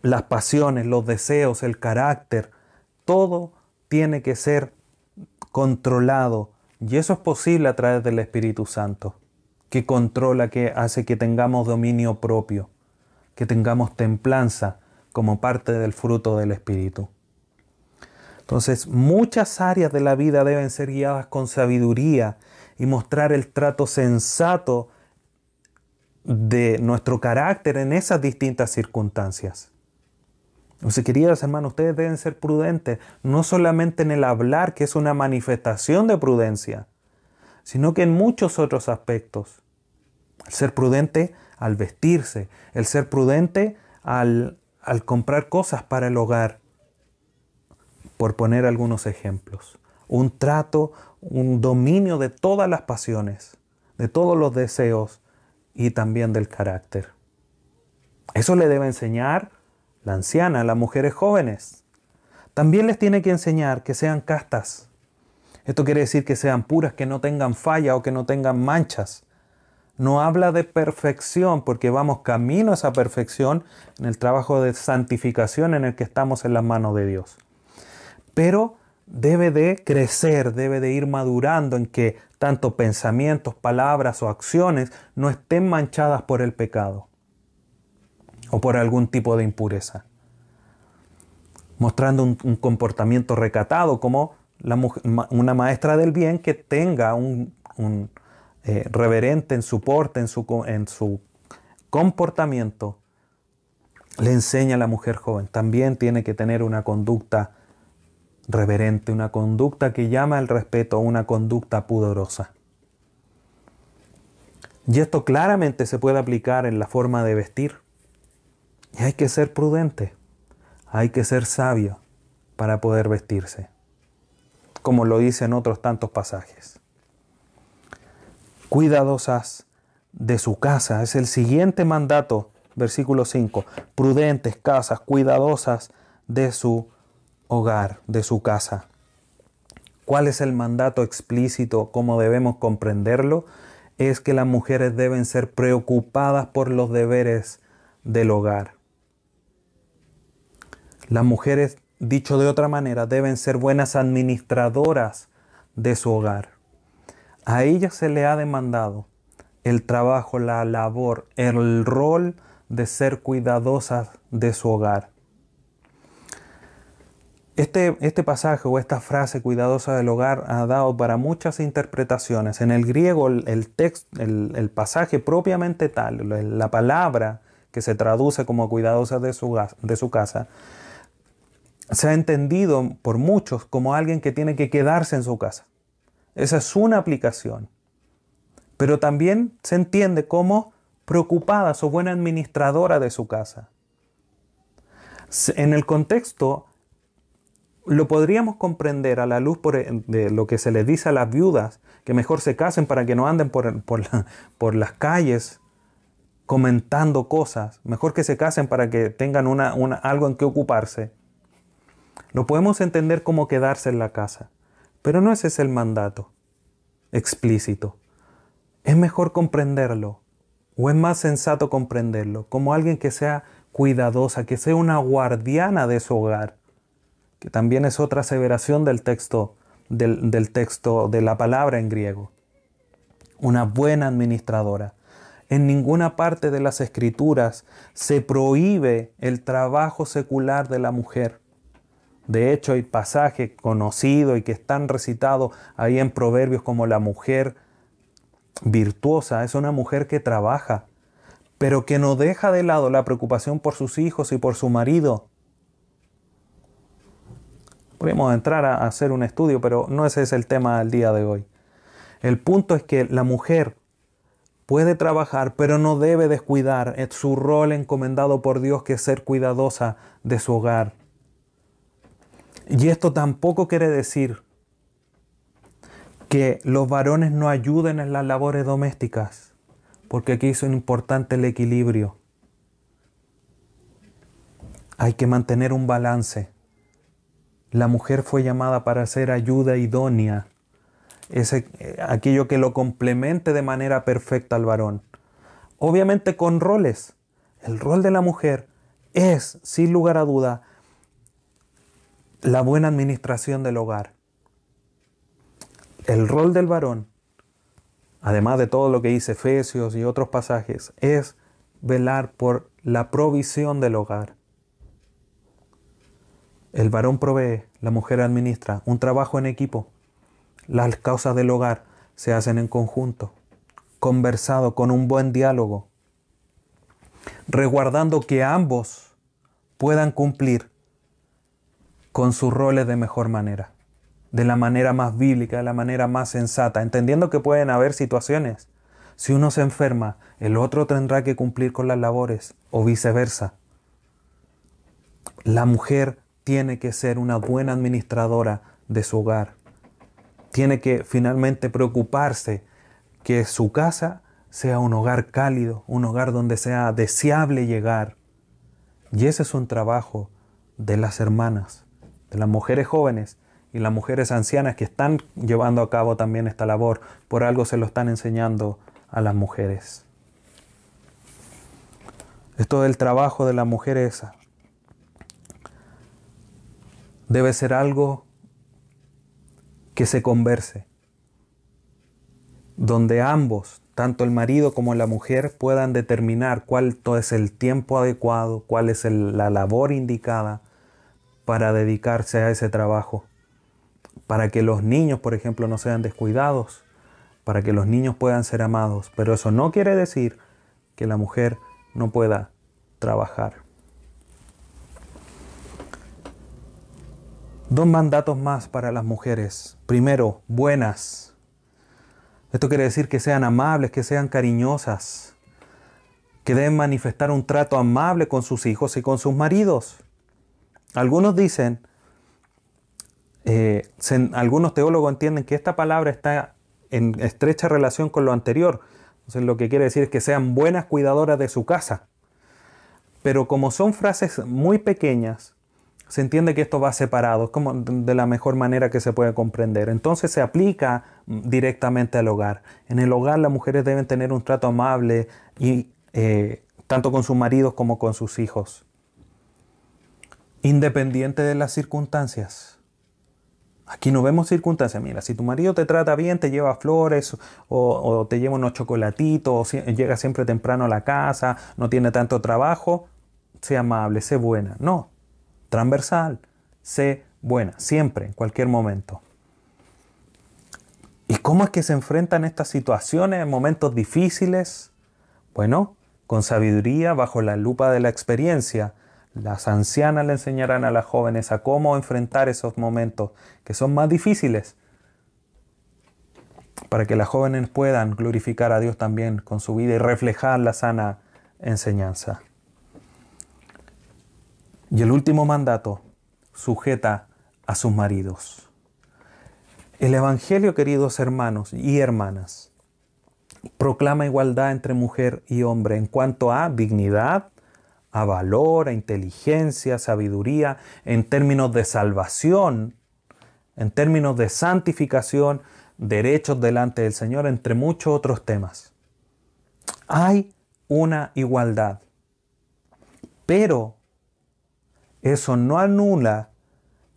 las pasiones, los deseos, el carácter, todo tiene que ser controlado. Y eso es posible a través del Espíritu Santo, que controla, que hace que tengamos dominio propio, que tengamos templanza como parte del fruto del Espíritu. Entonces, muchas áreas de la vida deben ser guiadas con sabiduría y mostrar el trato sensato de nuestro carácter en esas distintas circunstancias. Entonces, queridos hermanos, ustedes deben ser prudentes, no solamente en el hablar, que es una manifestación de prudencia, sino que en muchos otros aspectos. El ser prudente al vestirse, el ser prudente al, al comprar cosas para el hogar, por poner algunos ejemplos. Un trato, un dominio de todas las pasiones, de todos los deseos y también del carácter. Eso le debe enseñar la anciana, las mujeres jóvenes. También les tiene que enseñar que sean castas. Esto quiere decir que sean puras, que no tengan falla o que no tengan manchas. No habla de perfección porque vamos camino a esa perfección en el trabajo de santificación en el que estamos en las manos de Dios. Pero debe de crecer, debe de ir madurando en que tanto pensamientos, palabras o acciones no estén manchadas por el pecado o por algún tipo de impureza. Mostrando un, comportamiento recatado como una maestra del bien que tenga un, eh, reverente en su porte, en su, en su comportamiento, le enseña a la mujer joven. También tiene que tener una conducta reverente, una conducta que llama al respeto, una conducta pudorosa. Y esto claramente se puede aplicar en la forma de vestir. Y hay que ser prudente, hay que ser sabio para poder vestirse, como lo dice en otros tantos pasajes. Cuidadosas de su casa, es el siguiente mandato, versículo 5, prudentes casas, cuidadosas de su hogar, de su casa. ¿Cuál es el mandato explícito? ¿Cómo debemos comprenderlo? Es que las mujeres deben ser preocupadas por los deberes del hogar. Las mujeres, dicho de otra manera, deben ser buenas administradoras de su hogar. A ellas se le ha demandado el trabajo, la labor, el rol de ser cuidadosas de su hogar. Este, este, pasaje o esta frase cuidadosa del hogar ha dado para muchas interpretaciones. En el griego el, texto, el, pasaje propiamente tal, la palabra que se traduce como cuidadosa de su, de su casa, se ha entendido por muchos como alguien que tiene que quedarse en su casa. Esa es una aplicación. Pero también se entiende como preocupada o buena administradora de su casa. En el contexto lo podríamos comprender a la luz e, de lo que se les dice a las viudas, que mejor se casen para que no anden por, las calles comentando cosas, mejor que se casen para que tengan algo en que ocuparse. Lo podemos entender como quedarse en la casa, pero no ese es el mandato explícito. Es mejor comprenderlo, o es más sensato comprenderlo, como alguien que sea cuidadosa, que sea una guardiana de su hogar, que también es otra aseveración del texto, del, texto de la palabra en griego. Una buena administradora. En ninguna parte de las escrituras se prohíbe el trabajo secular de la mujer. De hecho, hay pasajes conocidos y que están recitados ahí en Proverbios como la mujer virtuosa es una mujer que trabaja, pero que no deja de lado la preocupación por sus hijos y por su marido, Podríamos entrar a hacer un estudio, pero no ese es el tema del día de hoy. El punto es que la mujer puede trabajar, pero no debe descuidar su rol encomendado por Dios, que es ser cuidadosa de su hogar. Y esto tampoco quiere decir que los varones no ayuden en las labores domésticas, porque aquí es importante el equilibrio. Hay que mantener un balance. La mujer fue llamada para ser ayuda idónea, es eh, aquello que lo complemente de manera perfecta al varón. Obviamente con roles. El rol de la mujer es, sin lugar a duda, la buena administración del hogar. El rol del varón, además de todo lo que dice Efesios y otros pasajes, es velar por la provisión del hogar. El varón provee, la mujer administra, un trabajo en equipo. Las causas del hogar se hacen en conjunto, conversado con un buen diálogo, resguardando que ambos puedan cumplir con sus roles de mejor manera, de la manera más bíblica, de la manera más sensata, entendiendo que pueden haber situaciones. Si uno se enferma, el otro tendrá que cumplir con las labores o viceversa. La mujer tiene que ser una buena administradora de su hogar. Tiene que finalmente preocuparse que su casa sea un hogar cálido, un hogar donde sea deseable llegar. Y ese es un trabajo de las hermanas, de las mujeres jóvenes y las mujeres ancianas que están llevando a cabo también esta labor. Por algo se lo están enseñando a las mujeres. Esto del trabajo de las mujeres debe ser algo que se converse, donde ambos, tanto el marido como la mujer, puedan determinar cuál es el tiempo adecuado, cuál es la labor indicada para dedicarse a ese trabajo, para que los niños, por ejemplo, no sean descuidados, para que los niños puedan ser amados, pero eso no quiere decir que la mujer no pueda trabajar. Dos mandatos más para las mujeres. Primero, buenas. Esto quiere decir que sean amables, que sean cariñosas, que deben manifestar un trato amable con sus hijos y con sus maridos. Algunos dicen, eh, algunos teólogos entienden que esta palabra está en estrecha relación con lo anterior. Entonces lo que quiere decir es que sean buenas cuidadoras de su casa. Pero como son frases muy pequeñas, se entiende que esto va separado, como de la mejor manera que se puede comprender. Entonces se aplica directamente al hogar. En el hogar las mujeres deben tener un trato amable y eh, tanto con sus maridos como con sus hijos. Independiente de las circunstancias. Aquí no vemos circunstancias. Mira, si tu marido te trata bien, te lleva flores o, o te lleva unos chocolatitos, o llega siempre temprano a la casa, no tiene tanto trabajo, sé amable, sé buena. No, transversal. Sé buena, siempre, en cualquier momento. ¿Y cómo es que se enfrentan estas situaciones en momentos difíciles? Bueno, con sabiduría, bajo la lupa de la experiencia. Las ancianas le enseñarán a las jóvenes a cómo enfrentar esos momentos que son más difíciles, para que las jóvenes puedan glorificar a Dios también con su vida y reflejar la sana enseñanza. Y el último mandato, sujeta a sus maridos. El Evangelio, queridos hermanos y hermanas, proclama igualdad entre mujer y hombre en cuanto a dignidad, a valor, a inteligencia, sabiduría, en términos de salvación, en términos de santificación, derechos delante del Señor, entre muchos otros temas. Hay una igualdad, pero eso no anula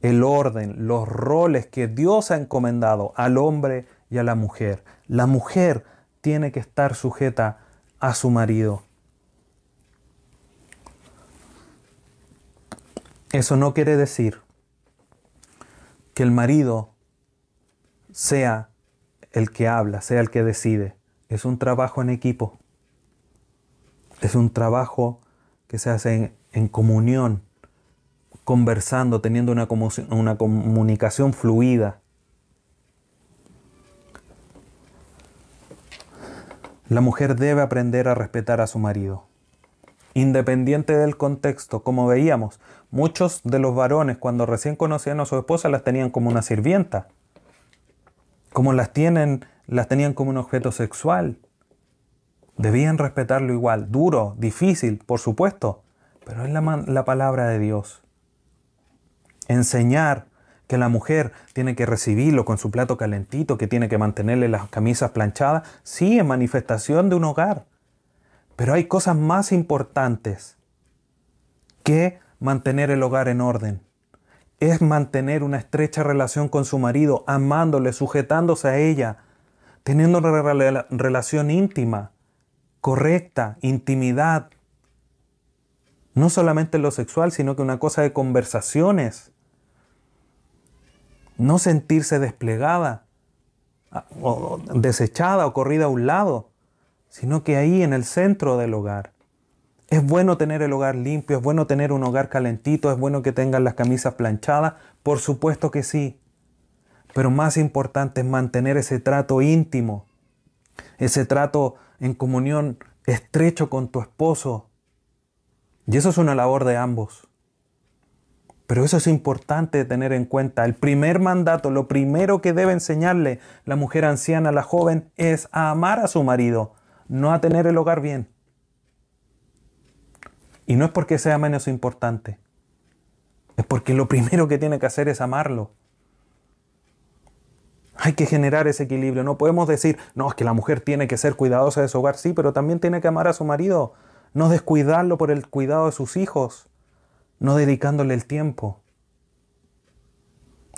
el orden, los roles que Dios ha encomendado al hombre y a la mujer. La mujer tiene que estar sujeta a su marido. Eso no quiere decir que el marido sea el que habla, sea el que decide. Es un trabajo en equipo. Es un trabajo que se hace en, comunión conversando, teniendo una comunicación fluida. La mujer debe aprender a respetar a su marido. Independiente del contexto, como veíamos, muchos de los varones cuando recién conocían a su esposa las tenían como una sirvienta, como las tienen, las tenían como un objeto sexual. Debían respetarlo igual, duro, difícil, por supuesto, pero es la, la palabra de Dios enseñar que la mujer tiene que recibirlo con su plato calentito, que tiene que mantenerle las camisas planchadas, sí, en manifestación de un hogar. Pero hay cosas más importantes que mantener el hogar en orden. Es mantener una estrecha relación con su marido, amándole, sujetándose a ella, teniendo una relación íntima, correcta, intimidad. No solamente lo sexual, sino que una cosa de conversaciones no sentirse desplegada, o desechada o corrida a un lado, sino que ahí en el centro del hogar. Es bueno tener el hogar limpio, es bueno tener un hogar calentito, es bueno que tengan las camisas planchadas, por supuesto que sí. Pero más importante es mantener ese trato íntimo, ese trato en comunión estrecho con tu esposo. Y eso es una labor de ambos. Pero eso es importante tener en cuenta. El primer mandato, lo primero que debe enseñarle la mujer anciana, la joven, es a amar a su marido, no a tener el hogar bien. Y no es porque sea menos importante, es porque lo primero que tiene que hacer es amarlo. Hay que generar ese equilibrio. No podemos decir, no, es que la mujer tiene que ser cuidadosa de su hogar, sí, pero también tiene que amar a su marido, no descuidarlo por el cuidado de sus hijos no dedicándole el tiempo.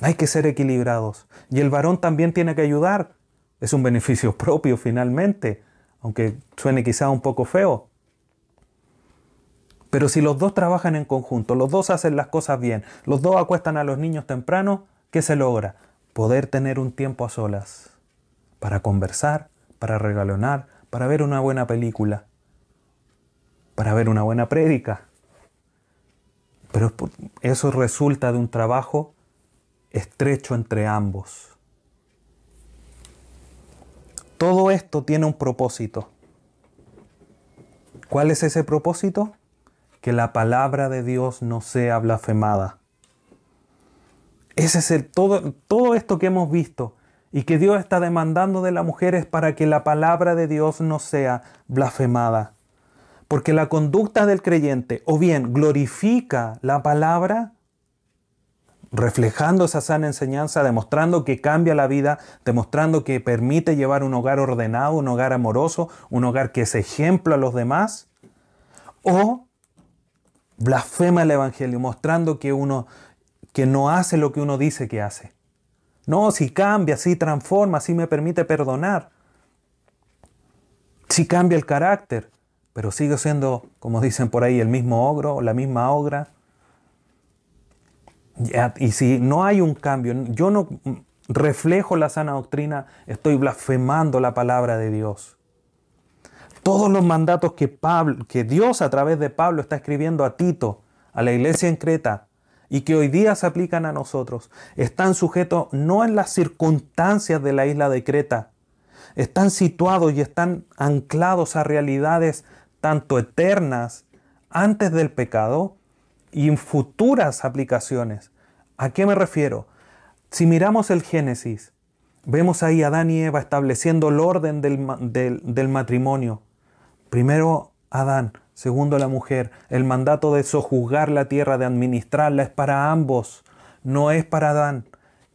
Hay que ser equilibrados. Y el varón también tiene que ayudar. Es un beneficio propio finalmente, aunque suene quizá un poco feo. Pero si los dos trabajan en conjunto, los dos hacen las cosas bien, los dos acuestan a los niños temprano, ¿qué se logra? Poder tener un tiempo a solas para conversar, para regalonar, para ver una buena película, para ver una buena prédica. Pero eso resulta de un trabajo estrecho entre ambos. Todo esto tiene un propósito. ¿Cuál es ese propósito? Que la palabra de Dios no sea blasfemada. Ese es el todo, todo esto que hemos visto y que Dios está demandando de la mujer es para que la palabra de Dios no sea blasfemada. Porque la conducta del creyente o bien glorifica la palabra, reflejando esa sana enseñanza, demostrando que cambia la vida, demostrando que permite llevar un hogar ordenado, un hogar amoroso, un hogar que es ejemplo a los demás, o blasfema el Evangelio, mostrando que uno que no hace lo que uno dice que hace. No, si cambia, si transforma, si me permite perdonar, si cambia el carácter, pero sigo siendo, como dicen por ahí, el mismo ogro o la misma ogra. Y si no hay un cambio, yo no reflejo la sana doctrina, estoy blasfemando la palabra de Dios. Todos los mandatos que, Pablo, que Dios a través de Pablo está escribiendo a Tito, a la iglesia en Creta, y que hoy día se aplican a nosotros, están sujetos no en las circunstancias de la isla de Creta, están situados y están anclados a realidades tanto eternas antes del pecado y en futuras aplicaciones. ¿A qué me refiero? Si miramos el Génesis, vemos ahí a Adán y Eva estableciendo el orden del, del matrimonio. Primero Adán, segundo la mujer. El mandato de sojuzgar la tierra, de administrarla, es para ambos. No es para Adán,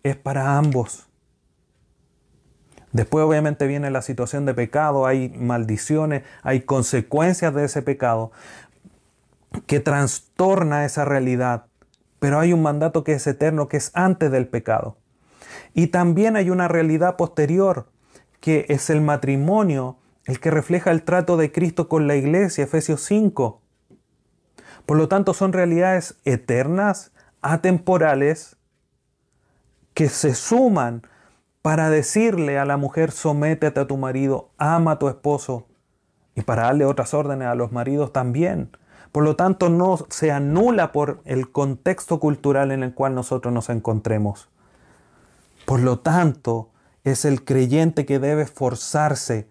es para ambos. Después obviamente viene la situación de pecado, hay maldiciones, hay consecuencias de ese pecado que trastorna esa realidad. Pero hay un mandato que es eterno, que es antes del pecado. Y también hay una realidad posterior, que es el matrimonio, el que refleja el trato de Cristo con la iglesia, Efesios 5. Por lo tanto, son realidades eternas, atemporales, que se suman para decirle a la mujer, sométete a tu marido, ama a tu esposo, y para darle otras órdenes a los maridos también. Por lo tanto, no se anula por el contexto cultural en el cual nosotros nos encontremos. Por lo tanto, es el creyente que debe esforzarse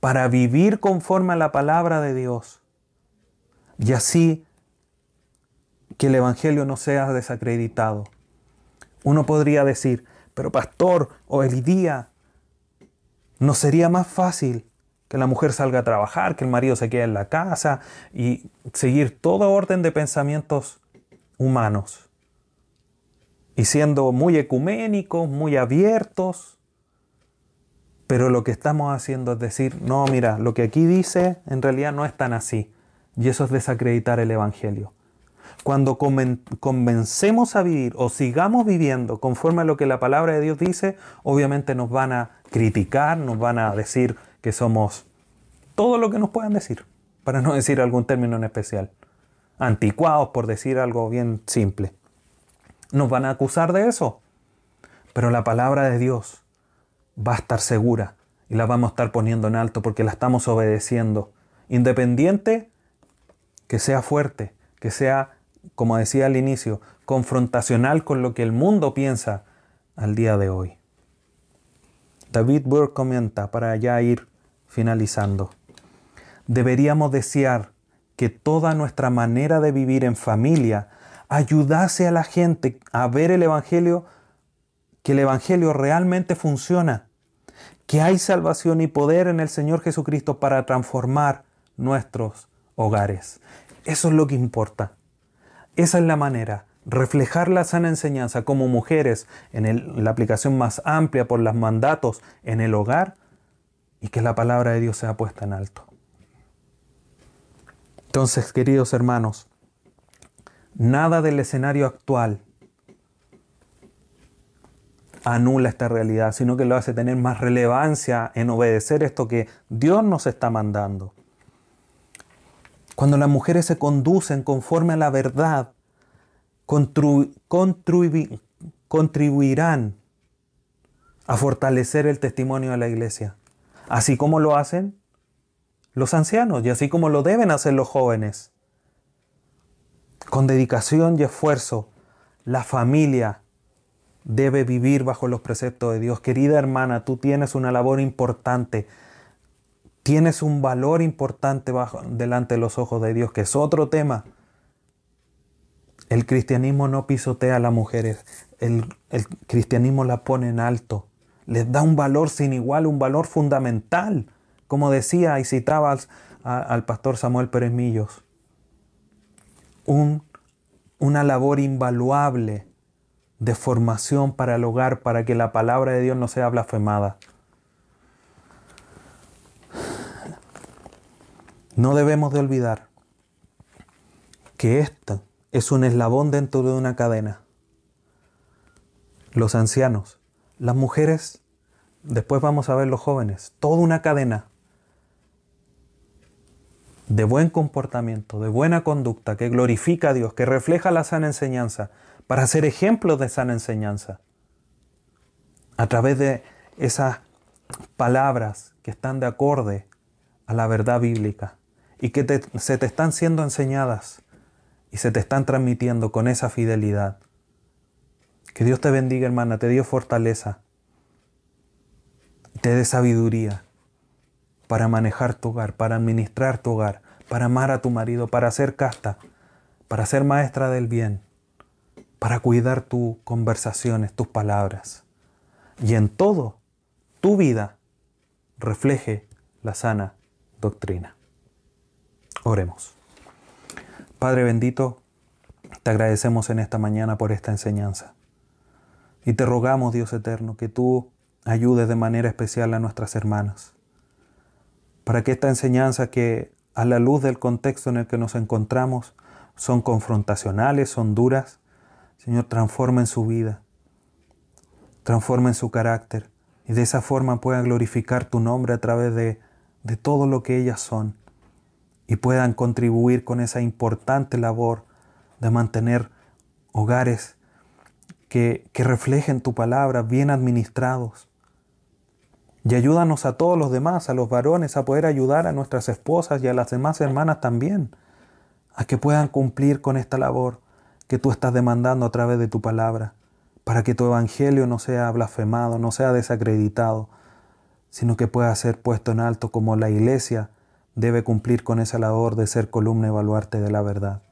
para vivir conforme a la palabra de Dios. Y así que el Evangelio no sea desacreditado. Uno podría decir, pero pastor, el día, ¿no sería más fácil que la mujer salga a trabajar, que el marido se quede en la casa y seguir todo orden de pensamientos humanos? Y siendo muy ecuménicos, muy abiertos, pero lo que estamos haciendo es decir, no, mira, lo que aquí dice en realidad no es tan así. Y eso es desacreditar el Evangelio. Cuando convencemos a vivir o sigamos viviendo conforme a lo que la palabra de Dios dice, obviamente nos van a criticar, nos van a decir que somos todo lo que nos puedan decir, para no decir algún término en especial. Anticuados, por decir algo bien simple. Nos van a acusar de eso. Pero la palabra de Dios va a estar segura y la vamos a estar poniendo en alto porque la estamos obedeciendo. Independiente que sea fuerte, que sea como decía al inicio, confrontacional con lo que el mundo piensa al día de hoy. David Burke comenta, para ya ir finalizando, deberíamos desear que toda nuestra manera de vivir en familia ayudase a la gente a ver el Evangelio, que el Evangelio realmente funciona, que hay salvación y poder en el Señor Jesucristo para transformar nuestros hogares. Eso es lo que importa. Esa es la manera, reflejar la sana enseñanza como mujeres en, la aplicación más amplia por los mandatos en el hogar y que la palabra de Dios sea puesta en alto. Entonces, queridos hermanos, nada del escenario actual anula esta realidad, sino que lo hace tener más relevancia en obedecer esto que Dios nos está mandando. Cuando las mujeres se conducen conforme a la verdad, contribuirán a fortalecer el testimonio de la iglesia, así como lo hacen los ancianos y así como lo deben hacer los jóvenes. Con dedicación y esfuerzo, la familia debe vivir bajo los preceptos de Dios. Querida hermana, tú tienes una labor importante tienes un valor importante bajo, delante de los ojos de Dios, que es otro tema. El cristianismo no pisotea a las mujeres, el, cristianismo la pone en alto, les da un valor sin igual, un valor fundamental, como decía y citaba al, pastor Samuel Pérez Millos. Un, una labor invaluable de formación para el hogar, para que la palabra de Dios no sea blasfemada. No debemos de olvidar que esto es un eslabón dentro de una cadena. Los ancianos, las mujeres, después vamos a ver los jóvenes, toda una cadena de buen comportamiento, de buena conducta, que glorifica a Dios, que refleja la sana enseñanza, para ser ejemplos de sana enseñanza. A través de esas palabras que están de acorde a la verdad bíblica y que se te están siendo enseñadas y se te están transmitiendo con esa fidelidad. Que Dios te bendiga, hermana, te dio fortaleza, te dé sabiduría para manejar tu hogar, para administrar tu hogar, para amar a tu marido, para ser casta, para ser maestra del bien, para cuidar tus conversaciones, tus palabras. Y en todo, tu vida refleje la sana doctrina. Oremos. Padre bendito, te agradecemos en esta mañana por esta enseñanza. Y te rogamos, Dios eterno, que tú ayudes de manera especial a nuestras hermanas, para que esta enseñanza que a la luz del contexto en el que nos encontramos son confrontacionales, son duras, Señor, transformen su vida, transformen su carácter y de esa forma puedan glorificar tu nombre a través de, de todo lo que ellas son y puedan contribuir con esa importante labor de mantener hogares que, reflejen tu palabra bien administrados. Y ayúdanos a todos los demás, a los varones, a poder ayudar a nuestras esposas y a las demás hermanas también, a que puedan cumplir con esta labor que tú estás demandando a través de tu palabra, para que tu evangelio no sea blasfemado, no sea desacreditado, sino que pueda ser puesto en alto como la iglesia debe cumplir con esa labor de ser columna y baluarte de la verdad.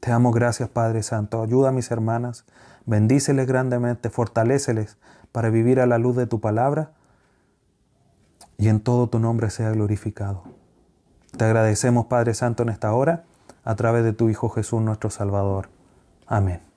Te damos gracias, Padre Santo. Ayuda a mis hermanas, bendíceles grandemente, fortaléceles para vivir a la luz de tu palabra y en todo tu nombre sea glorificado. Te agradecemos, Padre Santo, en esta hora, a través de tu Hijo Jesús, nuestro Salvador. Amén.